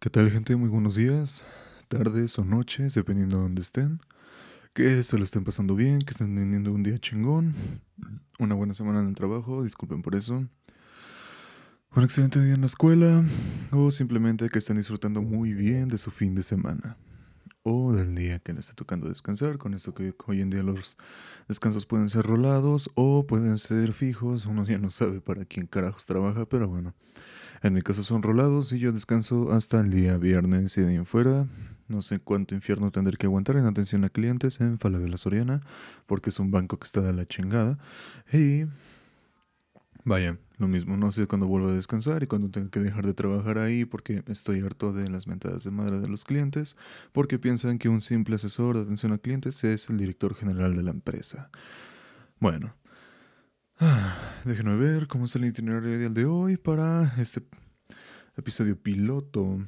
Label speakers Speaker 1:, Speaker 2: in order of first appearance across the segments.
Speaker 1: ¿Qué tal gente? Muy buenos días, tardes o noches, dependiendo de dónde estén. Que se lo estén pasando bien, que estén teniendo un día chingón, una buena semana en el trabajo, disculpen por eso. Un excelente día en la escuela o simplemente que estén disfrutando muy bien de su fin de semana o del día que les esté tocando descansar. Con esto que hoy en día los descansos pueden ser rolados o pueden ser fijos. Uno ya no sabe para quién carajos trabaja, pero bueno. En mi caso son rolados y yo descanso hasta el día viernes y de ahí en fuera. No sé cuánto infierno tendré que aguantar en atención a clientes en Falabella Soriana, porque es un banco que está de la chingada. Y vaya, lo mismo, no sé cuándo vuelvo a descansar y cuándo tengo que dejar de trabajar ahí porque estoy harto de las mentadas de madre de los clientes, porque piensan que un simple asesor de atención a clientes es el director general de la empresa. Bueno, déjenme ver cómo es el itinerario de hoy para este episodio piloto.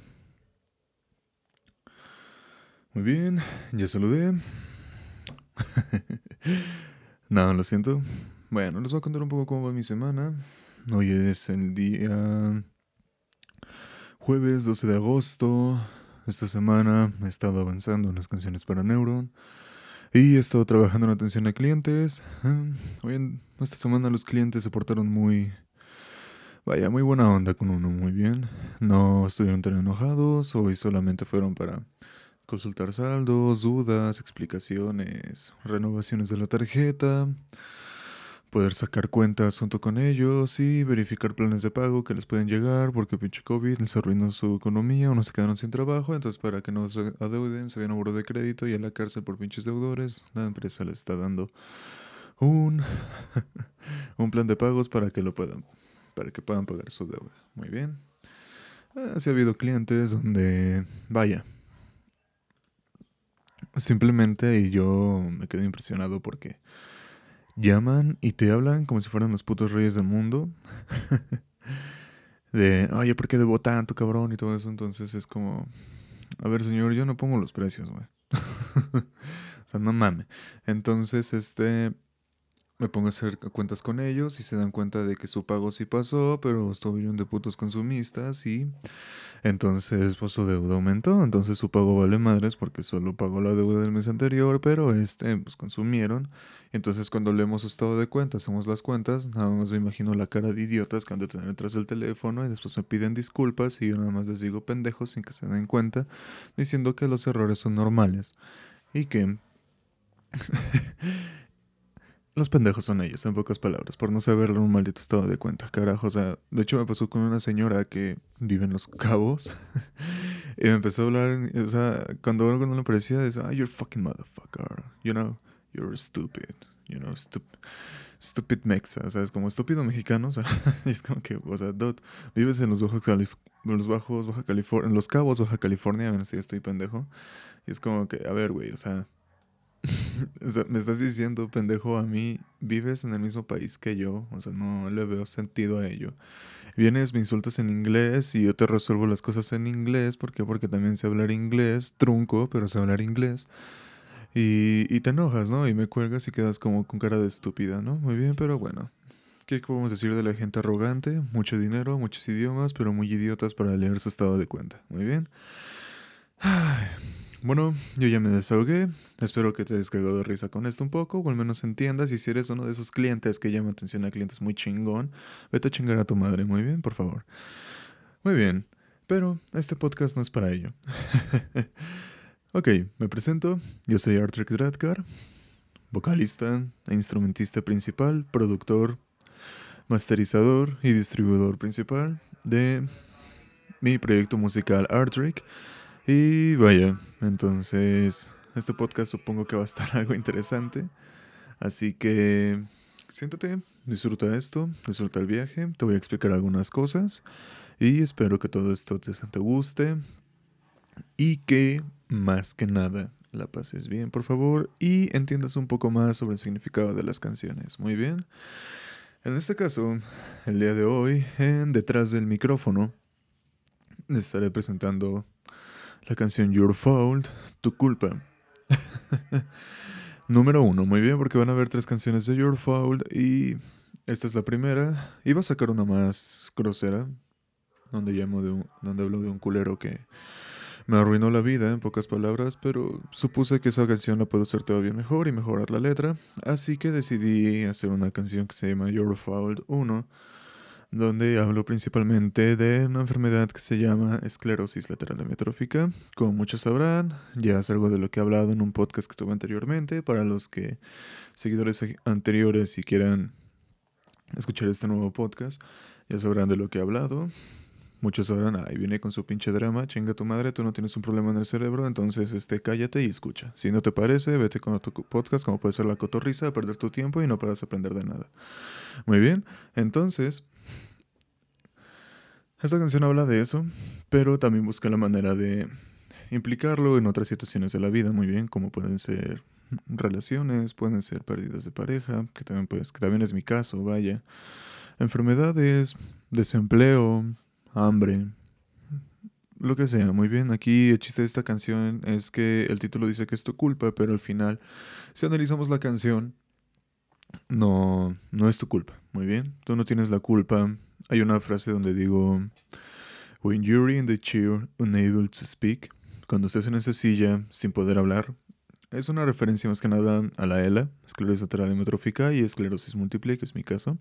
Speaker 1: Muy bien, ya saludé. no, lo siento. Bueno, les voy a contar un poco cómo va mi semana. Hoy es el día jueves 12 de agosto. Esta semana he estado avanzando en las canciones para Neuron. Y he estado trabajando en atención a clientes. Ah, hoy en esta semana los clientes se portaron muy... Vaya, muy buena onda con uno, muy bien. No estuvieron tan enojados. Hoy solamente fueron para consultar saldos, dudas, explicaciones, renovaciones de la tarjeta poder sacar cuentas junto con ellos y verificar planes de pago que les pueden llegar porque pinche COVID les arruinó su economía o no se quedaron sin trabajo. Entonces, para que no se adeuden, se vayan a borro de crédito y a la cárcel por pinches deudores, la empresa les está dando un, un plan de pagos para que lo puedan, para que puedan pagar su deuda. Muy bien. Así ha habido clientes donde, vaya, simplemente y yo me quedé impresionado porque llaman y te hablan como si fueran los putos reyes del mundo. de, oye, ¿por qué debo tanto, cabrón? Y todo eso. Entonces es como, a ver, señor, yo no pongo los precios, güey. o sea, no mames. Entonces, este, me pongo a hacer cuentas con ellos y se dan cuenta de que su pago sí pasó, pero un de putos consumistas y entonces pues su deuda aumentó, entonces su pago vale madres porque solo pagó la deuda del mes anterior, pero este pues consumieron. Entonces cuando leemos su estado de cuenta, hacemos las cuentas, nada más me imagino la cara de idiotas que han de tener detrás del teléfono y después me piden disculpas y yo nada más les digo pendejos sin que se den cuenta, diciendo que los errores son normales y que Los pendejos son ellos, en pocas palabras, por no saberle un maldito estado de cuenta, carajo. O sea, de hecho me pasó con una señora que vive en Los Cabos y me empezó a hablar, o sea, cuando algo no le parecía, decía, ah, you're fucking motherfucker, you know, you're stupid, you know, stupid. Stupid mexa, o sea, es como estúpido mexicano, o sea, es como que, o sea, dude, vives en los bajos, en los bajos Baja California, en los cabos Baja California, a ver si estoy pendejo, y es como que, a ver, güey, o sea, me estás diciendo, pendejo, a mí vives en el mismo país que yo, o sea, no le veo sentido a ello. Vienes, me insultas en inglés y yo te resuelvo las cosas en inglés, ¿por qué? Porque también sé hablar inglés, trunco, pero sé hablar inglés. Y, y te enojas, ¿no? Y me cuelgas y quedas como con cara de estúpida, ¿no? Muy bien, pero bueno. ¿Qué podemos decir de la gente arrogante? Mucho dinero, muchos idiomas, pero muy idiotas para leer su estado de cuenta. Muy bien. Ay. Bueno, yo ya me desahogué. Espero que te hayas cagado de risa con esto un poco, o al menos entiendas. Y si eres uno de esos clientes que llama atención a clientes muy chingón, vete a chingar a tu madre, muy bien, por favor. Muy bien, pero este podcast no es para ello. ok, me presento. Yo soy Artrick Dradkar, vocalista e instrumentista principal, productor, masterizador y distribuidor principal de mi proyecto musical Artrick y vaya, entonces este podcast supongo que va a estar algo interesante. Así que siéntate, disfruta esto, disfruta el viaje, te voy a explicar algunas cosas y espero que todo esto te, te guste y que más que nada la pases bien, por favor, y entiendas un poco más sobre el significado de las canciones. Muy bien. En este caso, el día de hoy, en Detrás del micrófono, estaré presentando la canción Your Fault, Tu Culpa. Número uno, muy bien, porque van a haber tres canciones de Your Fault y esta es la primera. Iba a sacar una más grosera, donde, llamo de donde hablo de un culero que me arruinó la vida, en pocas palabras, pero supuse que esa canción la puedo hacer todavía mejor y mejorar la letra, así que decidí hacer una canción que se llama Your Fault 1, donde hablo principalmente de una enfermedad que se llama esclerosis lateral amiotrófica. Como muchos sabrán, ya es algo de lo que he hablado en un podcast que tuve anteriormente, para los que seguidores anteriores y quieran escuchar este nuevo podcast, ya sabrán de lo que he hablado. Muchos sabrán, ahí viene con su pinche drama, chinga tu madre, tú no tienes un problema en el cerebro, entonces este, cállate y escucha. Si no te parece, vete con otro podcast, como puede ser la cotorriza, perder tu tiempo y no puedas aprender de nada. Muy bien, entonces, esta canción habla de eso, pero también busca la manera de implicarlo en otras situaciones de la vida, muy bien, como pueden ser relaciones, pueden ser pérdidas de pareja, que también, pues, también es mi caso, vaya, enfermedades, desempleo, hambre, lo que sea, muy bien. Aquí el chiste de esta canción es que el título dice que es tu culpa, pero al final, si analizamos la canción, no, no es tu culpa, muy bien. Tú no tienes la culpa. Hay una frase donde digo, When you're in the chair, unable to speak, cuando estés en esa silla sin poder hablar, es una referencia más que nada a la ELA, esclerosis lateral hemotrófica y esclerosis múltiple, que es mi caso,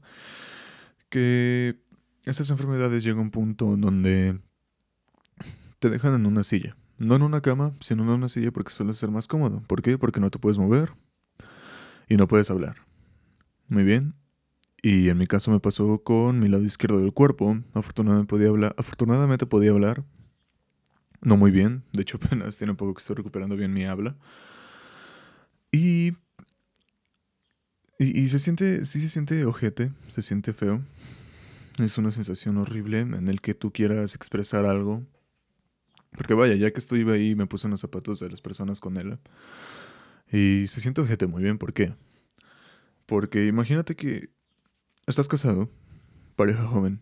Speaker 1: que estas enfermedades llegan a un punto donde te dejan en una silla. No en una cama, sino en una silla porque suele ser más cómodo. ¿Por qué? Porque no te puedes mover y no puedes hablar. Muy bien. Y en mi caso me pasó con mi lado izquierdo del cuerpo. Afortunadamente podía hablar. Afortunadamente podía hablar. No muy bien. De hecho, apenas tiene un poco que estoy recuperando bien mi habla. Y, y, se siente, sí se siente ojete, se siente feo. Es una sensación horrible en el que tú quieras expresar algo. Porque vaya, ya que estuve ahí me puse en los zapatos de las personas con él. Y se siente ojete muy bien, ¿por qué? Porque imagínate que estás casado, pareja joven,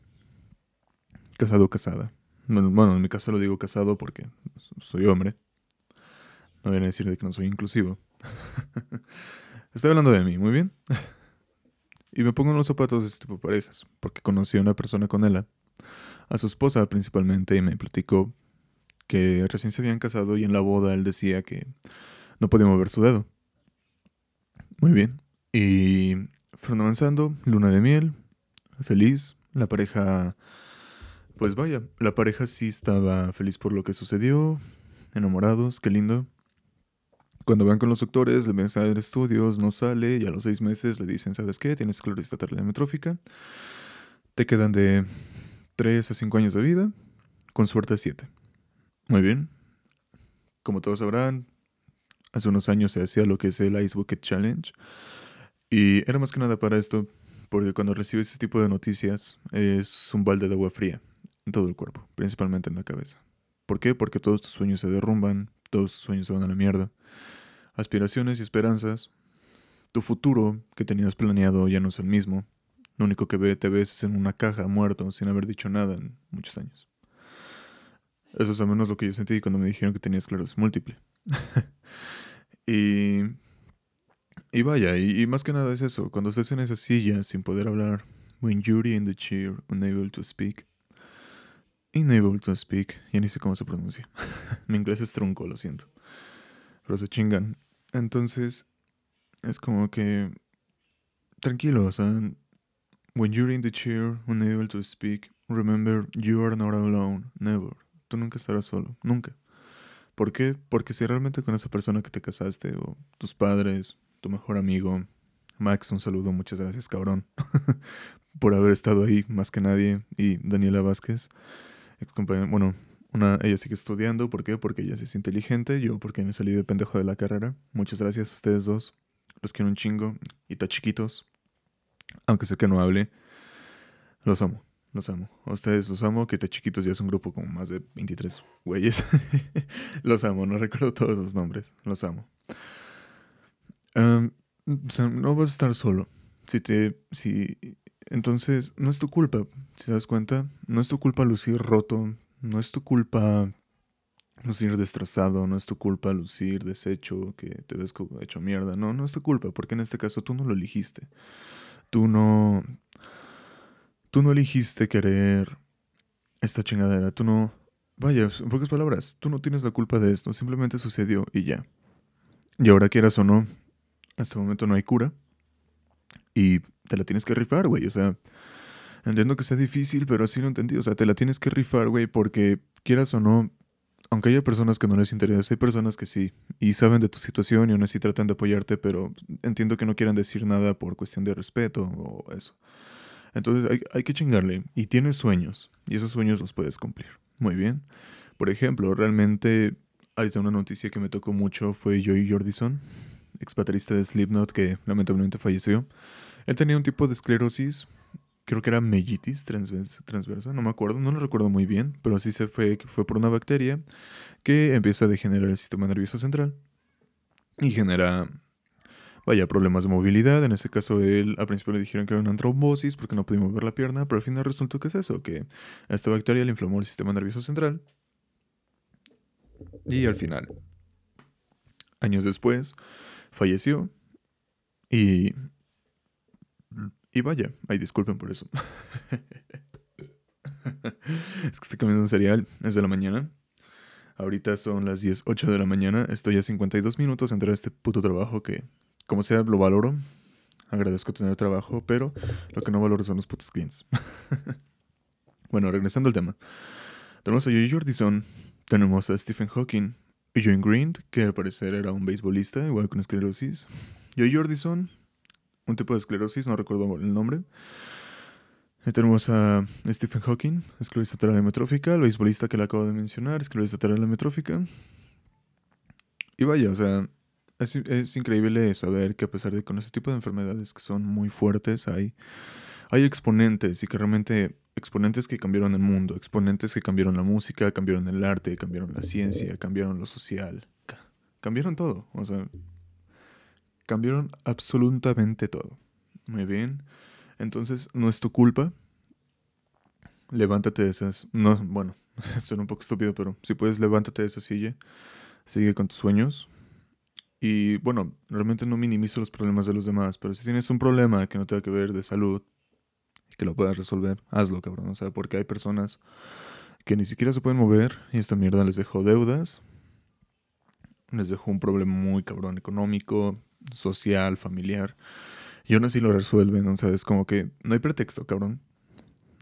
Speaker 1: casado o casada. Bueno, en mi caso lo digo casado porque soy hombre. No viene a decir de que no soy inclusivo. Estoy hablando de mí, muy bien. Y me pongo en los zapatos de este tipo de parejas, porque conocí a una persona con ella, a su esposa principalmente, y me platicó que recién se habían casado y en la boda él decía que no podía mover su dedo. Muy bien. Y fueron avanzando, luna de miel, feliz, la pareja, pues vaya, la pareja sí estaba feliz por lo que sucedió, enamorados, qué lindo. Cuando van con los doctores, le ven a estudios, no sale, y a los seis meses le dicen, ¿sabes qué? Tienes esclerosis amiotrófica. Te quedan de tres a cinco años de vida, con suerte siete. Muy bien. Como todos sabrán, hace unos años se hacía lo que es el Ice Bucket Challenge. Y era más que nada para esto, porque cuando recibes este tipo de noticias es un balde de agua fría en todo el cuerpo, principalmente en la cabeza. ¿Por qué? Porque todos tus sueños se derrumban, todos tus sueños se van a la mierda aspiraciones y esperanzas, tu futuro que tenías planeado ya no es el mismo. Lo único que te ves es en una caja muerto sin haber dicho nada en muchos años. Eso es al menos lo que yo sentí cuando me dijeron que tenía esclerosis múltiple. y, y vaya, y, más que nada es eso, cuando estés en esa silla sin poder hablar, when you're in the chair, unable to speak, unable to speak, ya ni sé cómo se pronuncia. Mi inglés es trunco, lo siento. Pero se chingan. Entonces, es como que. Tranquilo, o sea. When you're in the chair, unable to speak, remember you are not alone. Never. Tú nunca estarás solo. Nunca. ¿Por qué? Porque si realmente con esa persona que te casaste, o tus padres, tu mejor amigo, Max, un saludo, muchas gracias, cabrón, por haber estado ahí más que nadie, y Daniela Vázquez, ex bueno, ella sigue estudiando, ¿por qué? Porque ella es inteligente, yo porque me salí de pendejo de la carrera. Muchas gracias a ustedes dos, los quiero un chingo, y está chiquitos, aunque sé que no hable, los amo, los amo. A ustedes los amo, que está chiquitos ya es un grupo como más de 23 güeyes. los amo, no recuerdo todos los nombres, los amo. Sea, no vas a estar solo. Si te, si, entonces, no es tu culpa, si te das cuenta, no es tu culpa lucir roto, no es tu culpa lucir destrozado, no es tu culpa lucir deshecho, que te ves hecho mierda. No, no es tu culpa, porque en este caso tú no lo elegiste. Tú no. Tú no elegiste querer esta chingadera, tú no... Vaya, en pocas palabras, tú no tienes la culpa de esto, simplemente sucedió y ya. Y ahora quieras o no, hasta el momento no hay cura. Y te la tienes que rifar, güey. O sea, entiendo que sea difícil, pero así lo entendí. O sea, te la tienes que rifar, güey, porque quieras o no, aunque haya personas que no les interesa, hay personas que sí, y saben de tu situación y aún así tratan de apoyarte, pero entiendo que no quieran decir nada por cuestión de respeto o eso. Entonces hay, hay que chingarle, y tienes sueños, y esos sueños los puedes cumplir. Muy bien. Por ejemplo, realmente, ahorita una noticia que me tocó mucho fue Joey Jordison, ex baterista de Slipknot, que lamentablemente falleció. Él tenía un tipo de esclerosis creo que era mellitis transversa, no me acuerdo, no lo recuerdo muy bien, pero así se fue, fue por una bacteria que empieza a degenerar el sistema nervioso central y genera, vaya, problemas de movilidad. En este caso, él al principio le dijeron que era una trombosis porque no podía mover la pierna, pero al final resultó que es eso, que a esta bacteria le inflamó el sistema nervioso central. Y al final, años después, falleció y y vaya, ay, disculpen por eso. es que estoy comiendo un cereal, es de la mañana. Ahorita son las 10, 8 de la mañana. Estoy a 52 minutos entre este puto trabajo que, como sea, lo valoro. Agradezco tener trabajo, pero lo que no valoro son los putos clientes. bueno, regresando al tema. Tenemos a Joey Jordison, tenemos a Stephen Hawking y John Green, que al parecer era un beisbolista, igual con esclerosis. Joey Jordison un tipo de esclerosis, no recuerdo el nombre. Tenemos a Stephen Hawking, esclerosis lateral hemitrófica, el beisbolista que le acabo de mencionar, esclerosis lateral. Y vaya, o sea, es, increíble saber que a pesar de con ese tipo de enfermedades que son muy fuertes, hay, hay exponentes y que realmente exponentes que cambiaron el mundo, exponentes que cambiaron la música, cambiaron el arte, cambiaron la ciencia, cambiaron lo social, cambiaron todo. O sea, Cambiaron absolutamente todo. Muy bien. Entonces, no es tu culpa. Levántate de esas. No, bueno, suena un poco estúpido, pero si puedes, levántate de esa silla. Sigue con tus sueños. Y bueno, realmente no minimizo los problemas de los demás, pero si tienes un problema que no tenga que ver de salud que lo puedas resolver, hazlo, cabrón. O sea, porque hay personas que ni siquiera se pueden mover y esta mierda les dejó deudas, les dejó un problema muy cabrón económico, social, familiar. Y aún así lo resuelven, o sea, es como que no hay pretexto, cabrón.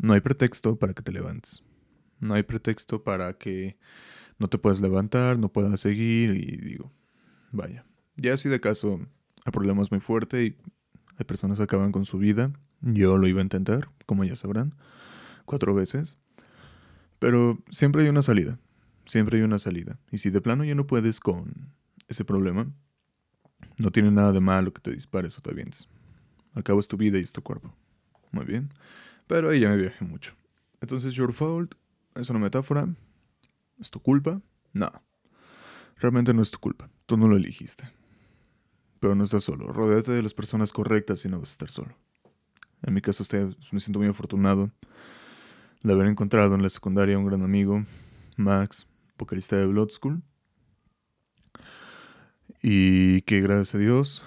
Speaker 1: No hay pretexto para que te levantes. No hay pretexto para que no te puedas levantar, no puedas seguir y digo, vaya. Ya así de caso, el problema es muy fuerte y hay personas que acaban con su vida. Yo lo iba a intentar, como ya sabrán, cuatro veces. Pero siempre hay una salida. Siempre hay una salida. Y si de plano ya no puedes con ese problema, no tiene nada de malo que te dispares o te avientes. Al cabo es tu vida y es tu cuerpo. Muy bien. Pero ahí ya me viajé mucho. Entonces, your fault es una metáfora. ¿Es tu culpa? No. Realmente no es tu culpa. Tú no lo elegiste. Pero no estás solo. Rodéate de las personas correctas y no vas a estar solo. En mi caso, me siento muy afortunado de haber encontrado en la secundaria un gran amigo, Max, vocalista de Blood School y que gracias a Dios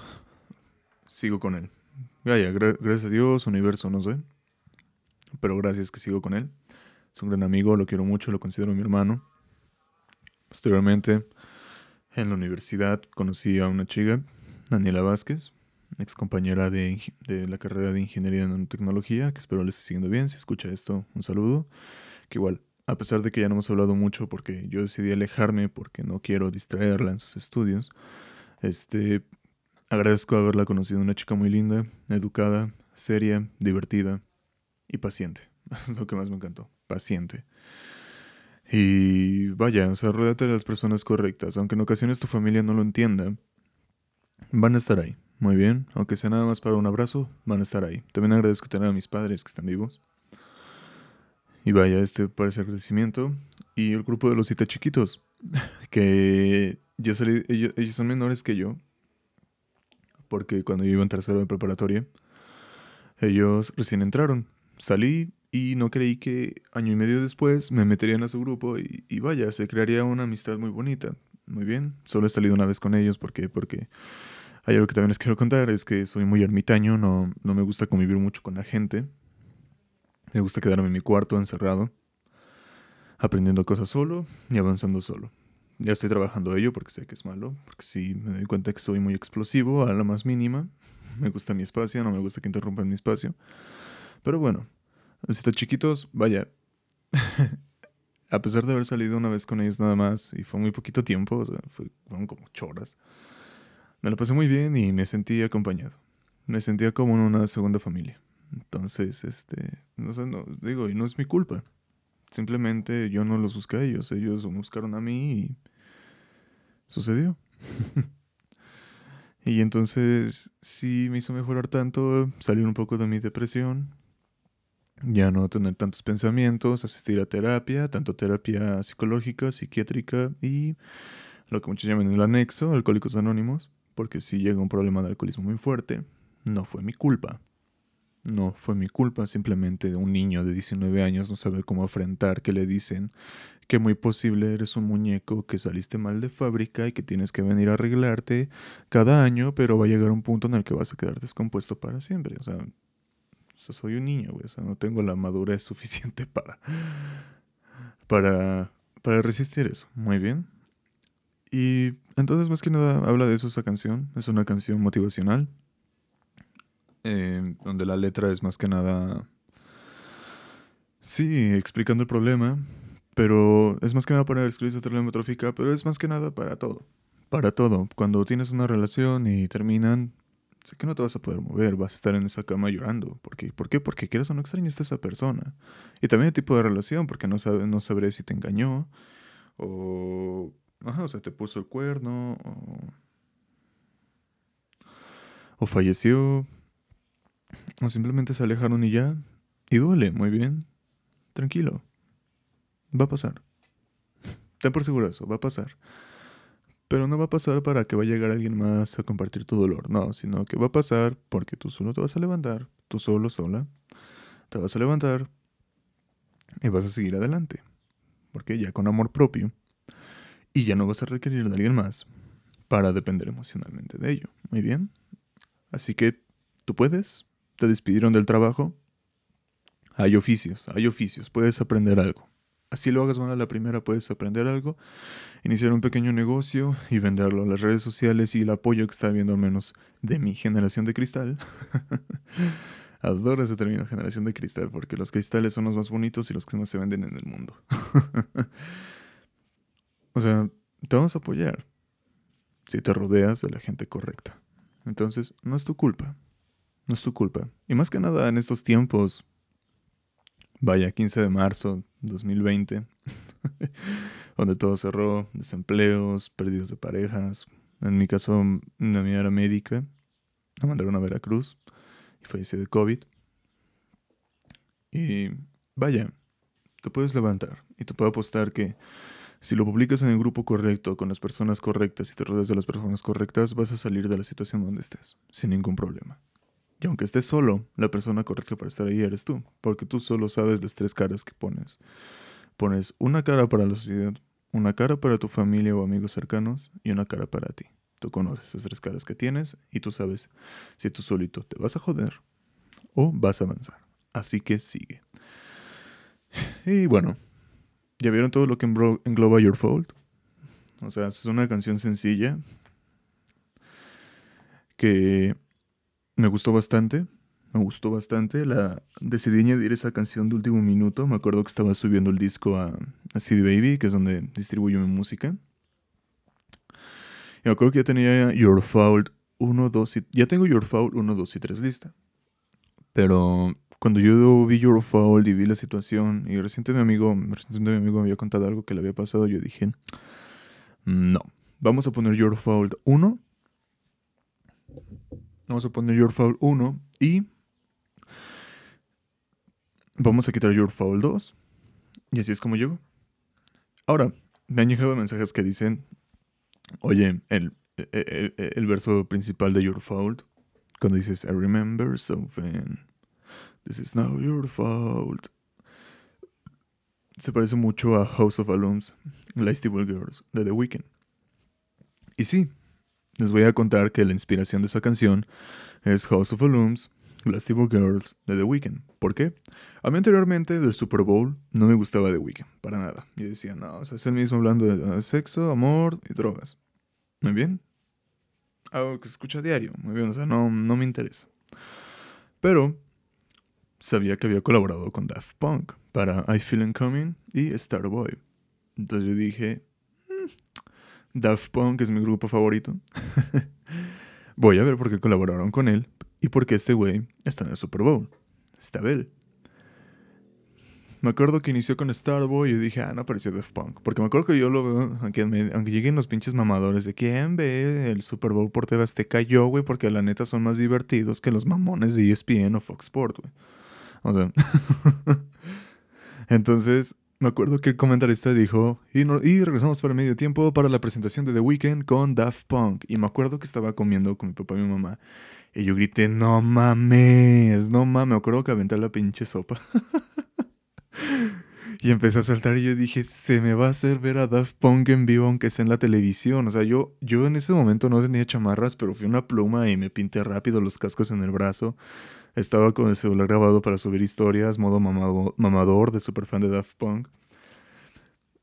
Speaker 1: sigo con él. Vaya, gracias a Dios, universo, no sé. Pero gracias que sigo con él. Es un gran amigo, lo quiero mucho, lo considero mi hermano. Posteriormente, en la universidad conocí a una chica, Daniela Vázquez, ex compañera de, la carrera de Ingeniería en Nanotecnología, que espero le esté siguiendo bien. Si escucha esto, un saludo. Que igual, a pesar de que ya no hemos hablado mucho porque yo decidí alejarme porque no quiero distraerla en sus estudios, este, agradezco haberla conocido, una chica muy linda, educada, seria, divertida y paciente. Es lo que más me encantó, paciente. Y vaya, o sea, de las personas correctas, aunque en ocasiones tu familia no lo entienda, van a estar ahí, muy bien, aunque sea nada más para un abrazo, van a estar ahí. También agradezco tener a mis padres que están vivos. Y vaya, este parece agradecimiento. Y el grupo de los cita chiquitos, que yo salí, ellos, son menores que yo, porque cuando yo iba en tercero de preparatoria, ellos recién entraron. Salí y no creí que año y medio después me meterían a su grupo y, vaya, se crearía una amistad muy bonita. Muy bien, solo he salido una vez con ellos porque, porque hay algo que también les quiero contar, es que soy muy ermitaño, no, no me gusta convivir mucho con la gente. Me gusta quedarme en mi cuarto encerrado. aprendiendo cosas solo y avanzando solo. Ya estoy trabajando ello porque sé que es malo, porque sí me doy cuenta que estoy muy explosivo a la más mínima. Me gusta mi espacio, no me gusta que interrumpan mi espacio. Pero bueno, si están chiquitos, vaya. a pesar de haber salido una vez con ellos nada más, y fue muy poquito tiempo, o sea, fueron como ocho horas, me lo pasé muy bien y me sentí acompañado. Me sentía como en una segunda familia. Entonces, este, no sé, no, digo, y no es mi culpa. Simplemente yo no los busqué a ellos, ellos me buscaron a mí y sucedió. y entonces sí me hizo mejorar tanto, salir un poco de mi depresión, ya no tener tantos pensamientos, asistir a terapia, tanto terapia psicológica, psiquiátrica y lo que muchos llaman el anexo, alcohólicos anónimos, porque si llega un problema de alcoholismo muy fuerte, no fue mi culpa. No fue mi culpa, simplemente un niño de 19 años no sabe cómo afrontar que le dicen que muy posible eres un muñeco que saliste mal de fábrica y que tienes que venir a arreglarte cada año, pero va a llegar un punto en el que vas a quedar descompuesto para siempre. O sea, soy un niño, güey, o sea, no tengo la madurez suficiente para, para, para resistir eso. Muy bien. Y entonces, más que nada, habla de eso esa canción. Es una canción motivacional. Eh, donde la letra es más que nada, sí, explicando el problema, pero es más que nada para escribir esa telemetrófica, pero es más que nada para todo, para todo. Cuando tienes una relación y terminan, sé que no te vas a poder mover, vas a estar en esa cama llorando. ¿Por qué? ¿Por qué? Porque quieres o no extrañaste a esa persona. Y también el tipo de relación, porque no, sabe, no sabré si te engañó o... Ajá, o sea, te puso el cuerno o... O falleció, o simplemente se alejaron y ya. Y duele, muy bien. Tranquilo. Va a pasar. Ten por seguro eso, va a pasar. Pero no va a pasar para que vaya a llegar alguien más a compartir tu dolor, no, sino que va a pasar porque tú solo te vas a levantar, tú solo, sola, te vas a levantar y vas a seguir adelante. Porque ya con amor propio y ya no vas a requerir de alguien más para depender emocionalmente de ello. Muy bien. Así que tú puedes, te despidieron del trabajo, hay oficios, hay oficios, puedes aprender algo. Así lo hagas mal a la primera, puedes aprender algo, iniciar un pequeño negocio y venderlo las redes sociales y el apoyo que está viendo al menos de mi generación de cristal. Adoro ese término generación de cristal porque los cristales son los más bonitos y los que más se venden en el mundo. o sea, te vamos a apoyar si te rodeas de la gente correcta. Entonces, no es tu culpa. No es tu culpa. Y más que nada en estos tiempos, vaya, 15 de marzo 2020, donde todo cerró, desempleos, pérdidas de parejas. En mi caso, una amiga era médica, la mandaron a Veracruz y falleció de COVID. Y vaya, te puedes levantar y te puedo apostar que si lo publicas en el grupo correcto, con las personas correctas y te rodeas de las personas correctas, vas a salir de la situación donde estés, sin ningún problema. Y aunque estés solo, la persona correcta para estar ahí eres tú, porque tú solo sabes las tres caras que pones. Pones una cara para la sociedad, una cara para tu familia o amigos cercanos y una cara para ti. Tú conoces esas tres caras que tienes y tú sabes si tú solito te vas a joder o vas a avanzar. Así que sigue. Y bueno, ¿ya vieron todo lo que engloba Your Fault? O sea, es una canción sencilla que me gustó bastante. Me gustó bastante. La, decidí añadir esa canción de último minuto. Me acuerdo que estaba subiendo el disco a, a CD Baby, que es donde distribuyo mi música. Y me acuerdo que ya tenía Your Fault 1, 2 y... Ya tengo Your Fault 1, 2 y 3 lista. Pero cuando yo vi Fault y vi la situación, y reciente mi amigo, reciente mi amigo me había contado algo que le había pasado, yo dije, no, vamos a poner Your Fault 1 Vamos a poner Your Foul 1 y vamos a quitar Your Foul 2. Y así es como llego. Ahora, me han llegado mensajes que dicen, oye, el, el, el, verso principal de Your Fault, cuando dices, I remember something, this is now your fault, se parece mucho a House of Alums, Lastable Girls, de The Weeknd. Y sí, les voy a contar que la inspiración de esa canción es House of Alums Glass Girls de The Weeknd. ¿Por qué? A mí anteriormente del Super Bowl no me gustaba The Weeknd, para nada. Yo decía, no, o sea, es el mismo hablando de sexo, amor y drogas. ¿Muy bien? Algo que se escucha a diario, muy bien, o sea, no, no me interesa. Pero sabía que había colaborado con Daft Punk para I Feel Coming y Starboy. Entonces yo dije, mm, Daft Punk es mi grupo favorito. Voy a ver por qué colaboraron con él y por qué este güey está en el Super Bowl. Está Bell. Me acuerdo que inició con Starboy y dije, ah, no apareció Daft Punk. Porque me acuerdo que yo lo veo, aunque, aunque lleguen los pinches mamadores de quién ve el Super Bowl por TV Azteca, yo, güey, porque la neta son más divertidos que los mamones de ESPN o Fox Sport, güey. O sea. Entonces, me acuerdo que el comentarista dijo, y, regresamos para medio tiempo para la presentación de The Weeknd con Daft Punk. Y me acuerdo que estaba comiendo con mi papá y mi mamá. Y yo grité, no mames, no mames. Me acuerdo que aventé la pinche sopa. y empecé a saltar y yo dije, se me va a hacer ver a Daft Punk en vivo aunque sea en la televisión. O sea, yo, yo en ese momento no tenía chamarras, pero fui una pluma y me pinté rápido los cascos en el brazo. Estaba con el celular grabado para subir historias, modo mamador de super fan de Daft Punk.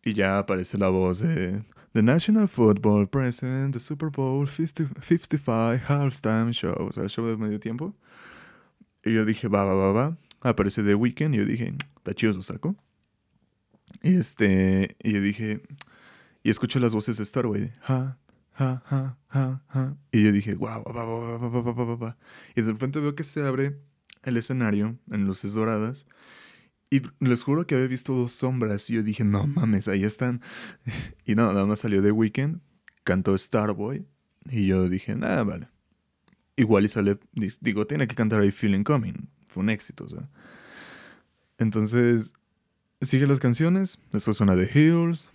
Speaker 1: Y ya aparece la voz de The National Football President, The Super Bowl 55 Halftime Show, o sea, el show de medio tiempo. Y yo dije, va, va, va, va. Aparece The Weeknd y yo dije, está chido su saco. Y este, y yo dije, y escucho las voces de Starway, ja, Y yo dije, wow, Y de repente veo que se abre el escenario en luces doradas. Y les juro que había visto dos sombras. Y yo dije, no mames, ahí están. Y no, nada más salió de Weekend, cantó Starboy. Y yo dije, nada, vale. Igual y sale, digo, tiene que cantar I Feeling Coming. Fue un éxito, o sea. Entonces, sigue las canciones. Después suena The Hills.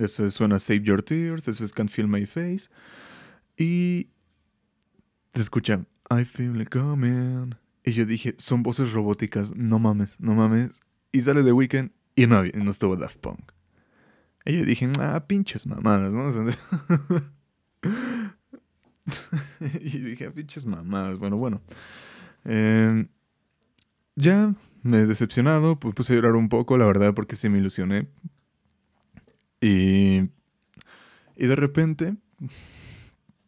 Speaker 1: Después suena Save Your Tears. Después Can't Feel My Face. Y se escucha I Feel It Coming. Y yo dije, son voces robóticas, no mames, no mames. Y sale The Weeknd y no, no estuvo Daft Punk. Y yo dije, ah, pinches mamadas, ¿no? y dije, ah, pinches mamadas. Bueno, bueno. Em, ya me he decepcionado, pues puse a llorar un poco, la verdad, porque sí me ilusioné. Y, y de repente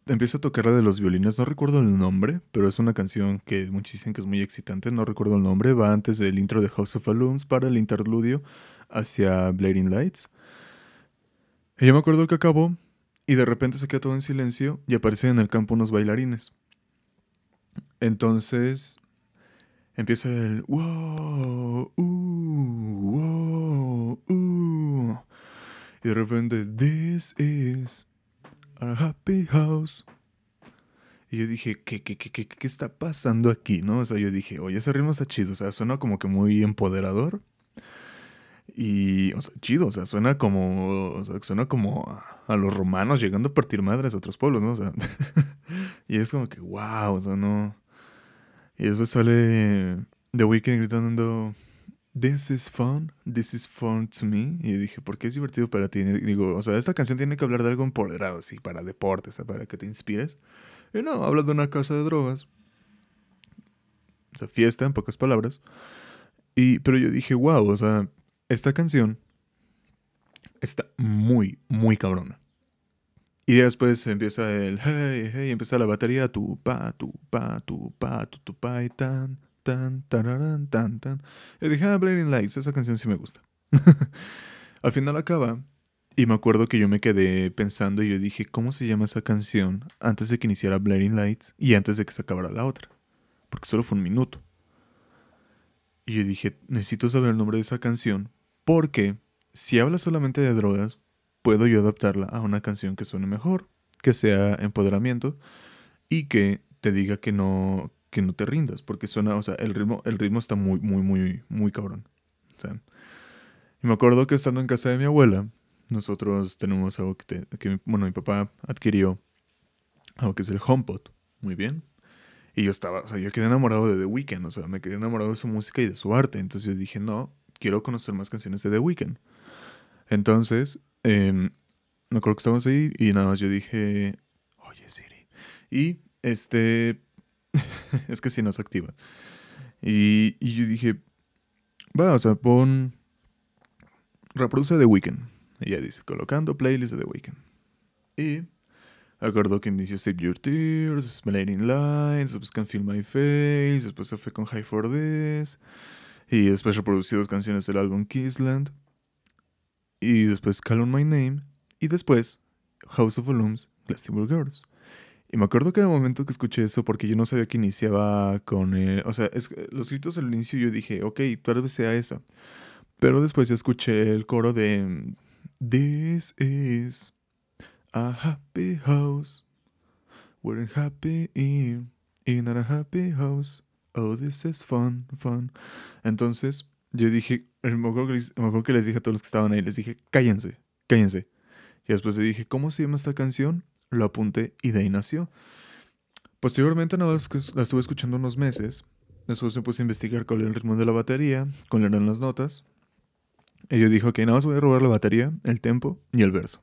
Speaker 1: empieza a tocar la de los violines, no recuerdo el nombre, pero es una canción que muchos dicen que es muy excitante, no recuerdo el nombre, va antes del intro de House of Balloons para el interludio hacia Blading Lights. Y yo me acuerdo que acabó y de repente se queda todo en silencio y aparecen en el campo unos bailarines. Entonces empieza el wow, uh, wow, uh, y de repente this is a happy house. Y yo dije, ¿qué, qué, qué, qué, qué está pasando aquí? ¿No? O sea, yo dije, oye, ese ritmo está chido. O sea, suena como que muy empoderador. Y, o sea, chido. O sea, suena como, o sea, suena como a, los romanos llegando a partir madres a otros pueblos, ¿no? O sea, y es como que, wow, o sea, no. Y eso sale The Weeknd gritando, This is fun, this is fun to me. Y dije, ¿por qué es divertido para ti? digo, o sea, esta canción tiene que hablar de algo empoderado, así, para deportes, para que te inspires. Y no, habla de una casa de drogas. O sea, fiesta, en pocas palabras. Y, pero yo dije, wow, o sea, esta canción está muy, muy cabrona. Y después empieza el hey, hey, empieza la batería, tu pa, tu pa, tu pa, tu, tu pa y tan, tan. Y dije, ah, Blinding Lights, esa canción sí me gusta. Al final acaba y me acuerdo que yo me quedé pensando y yo dije, ¿cómo se llama esa canción antes de que iniciara Blinding Lights y antes de que se acabara la otra? Porque solo fue un minuto. Y yo dije, necesito saber el nombre de esa canción porque si habla solamente de drogas, puedo yo adaptarla a una canción que suene mejor, que sea empoderamiento y que te diga que no, que no te rindas, porque suena, o sea, el ritmo, el ritmo está muy, muy, muy, muy cabrón. O sea, y me acuerdo que estando en casa de mi abuela, nosotros tenemos algo que, que bueno, mi papá adquirió, algo que es el HomePod, muy bien. Y yo estaba, o sea, yo quedé enamorado de The Weeknd, o sea, me quedé enamorado de su música y de su arte. Entonces yo dije, no, quiero conocer más canciones de The Weeknd. Entonces, em, me acuerdo que estábamos ahí y nada más yo dije, oye Siri. Y este, es que si no se activa. Y, y yo dije, va, o sea, pon, reproduce The Weeknd. Ya dice, colocando playlist de The Weeknd. Y acuerdo que inició Save Your Tears, Blinding Lights, después Can Feel My Face, después se fue con High for This. Y después reproducí dos canciones del álbum Kissland. Y después Call on My Name. Y después House of Volumes, Glastonbury Girls. Y me acuerdo que en el momento que escuché eso, porque yo no sabía que iniciaba con... o sea, los gritos al inicio yo dije, ok, tal vez sea esa. Pero después ya escuché el coro de... This is a happy house. We're happy in, in a happy house. Oh, this is fun, fun. Entonces, yo dije, me acuerdo, que les, dije a todos los que estaban ahí, les dije, cállense, cállense. Y después le dije, ¿cómo se llama esta canción? Lo apunté y de ahí nació. Posteriormente nada más la estuve escuchando unos meses. Después me puse a investigar cuál era el ritmo de la batería, cuáles eran las notas. Y yo dije, ok, nada más voy a robar la batería, el tempo y el verso.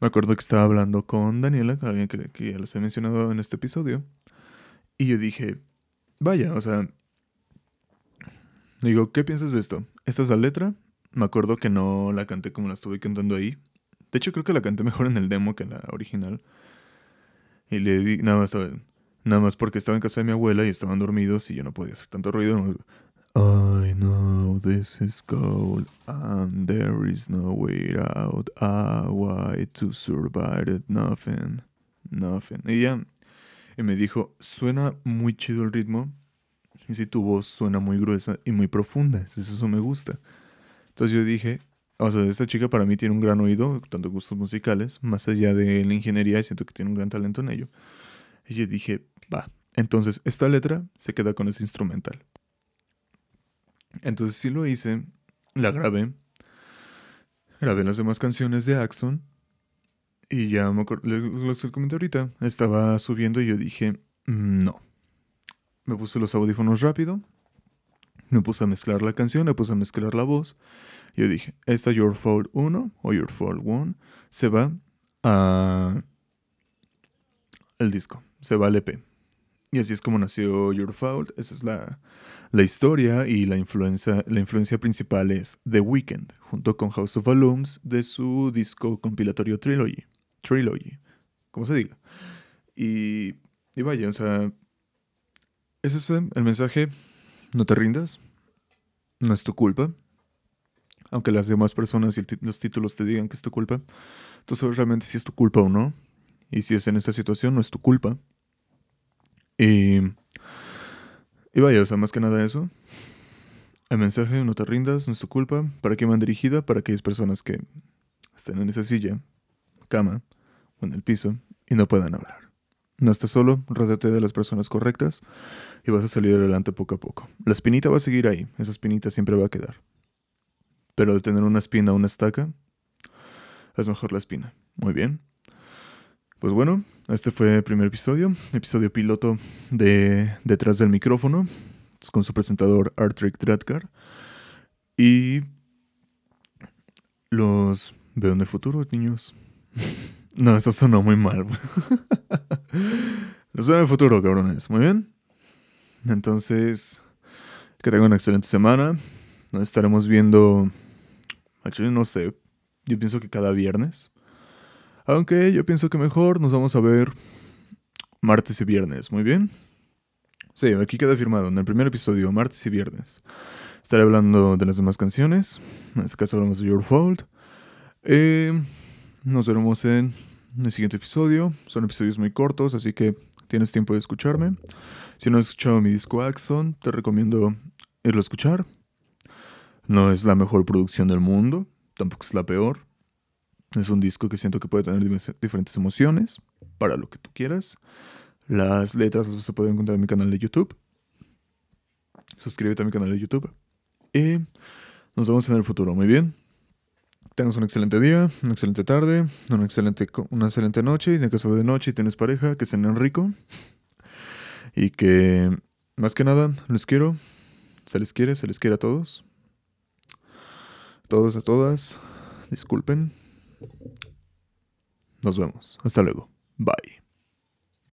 Speaker 1: Me acuerdo que estaba hablando con Daniela, alguien que, que ya les he mencionado en este episodio. Y yo dije, vaya, o sea, digo, ¿qué piensas de esto? Esta es la letra. Me acuerdo que no la canté como la estuve cantando ahí. De hecho, creo que la canté mejor en el demo que en la original. Y le di, nada más, nada más porque estaba en casa de mi abuela y estaban dormidos y yo no podía hacer tanto ruido. I know this is cold and there is no way out. I why to survive it, nothing, nothing. Y ya, y me dijo, suena muy chido el ritmo. Y si tu voz suena muy gruesa y muy profunda, eso me gusta. Entonces yo dije, o sea, esta chica para mí tiene un gran oído, tanto gustos musicales, más allá de la ingeniería, y siento que tiene un gran talento en ello. Y yo dije, va, entonces esta letra se queda con ese instrumental. Entonces sí lo hice, la grabé, grabé las demás canciones de Axon y ya me lo que comenté ahorita, estaba subiendo y yo dije, mm, no. Me puse los audífonos rápido, me puse a mezclar la canción, me puse a mezclar la voz yo dije, esta Your Fault 1 o Your Fault 1 se va a el disco, se va al EP. Y así es como nació Your Fault. Esa es la, la historia y la influencia, la influencia principal es The Weeknd, junto con House of Volumes de su disco compilatorio Trilogy. Trilogy, como se diga. Y, y vaya, o sea, ese es el mensaje. No te rindas. No es tu culpa aunque las demás personas y los títulos te digan que es tu culpa, tú sabes realmente si es tu culpa o no. Y si es en esta situación, no es tu culpa. Y, vaya, o sea, más que nada eso. El mensaje, no te rindas, no es tu culpa. ¿Para qué van dirigida? Para aquellas personas que estén en esa silla, cama o en el piso y no puedan hablar. No estás solo, rodéate de las personas correctas y vas a salir adelante poco a poco. La espinita va a seguir ahí, esa espinita siempre va a quedar. Pero de tener una espina o una estaca, es mejor la espina. Muy bien. Pues bueno, este fue el primer episodio, episodio piloto de Detrás del micrófono, con su presentador Artrick Dradkar. Y los veo en el futuro, niños. no, eso sonó muy mal. los veo en el futuro, cabrones. Muy bien. Entonces, que tengan una excelente semana. Nos estaremos viendo no sé. Yo pienso que cada viernes. Aunque yo pienso que mejor nos vamos a ver martes y viernes. Muy bien. Sí, aquí queda firmado en el primer episodio, martes y viernes. Estaré hablando de las demás canciones. En este caso hablamos de Your Fault. Eh, nos veremos en el siguiente episodio. Son episodios muy cortos, así que tienes tiempo de escucharme. Si no has escuchado mi disco Axon, te recomiendo irlo a escuchar. No es la mejor producción del mundo, tampoco es la peor. Es un disco que siento que puede tener diferentes emociones para lo que tú quieras. Las letras las vas a poder encontrar en mi canal de YouTube. Suscríbete a mi canal de YouTube. Y nos vemos en el futuro. Muy bien. Tengas un excelente día, una excelente tarde, una excelente, una excelente noche. Y en caso de noche y tienes pareja, que sean rico. Y que, más que nada, les quiero. Se les quiere, se les quiere a todos todos a todas, disculpen. Nos vemos. Hasta luego. Bye.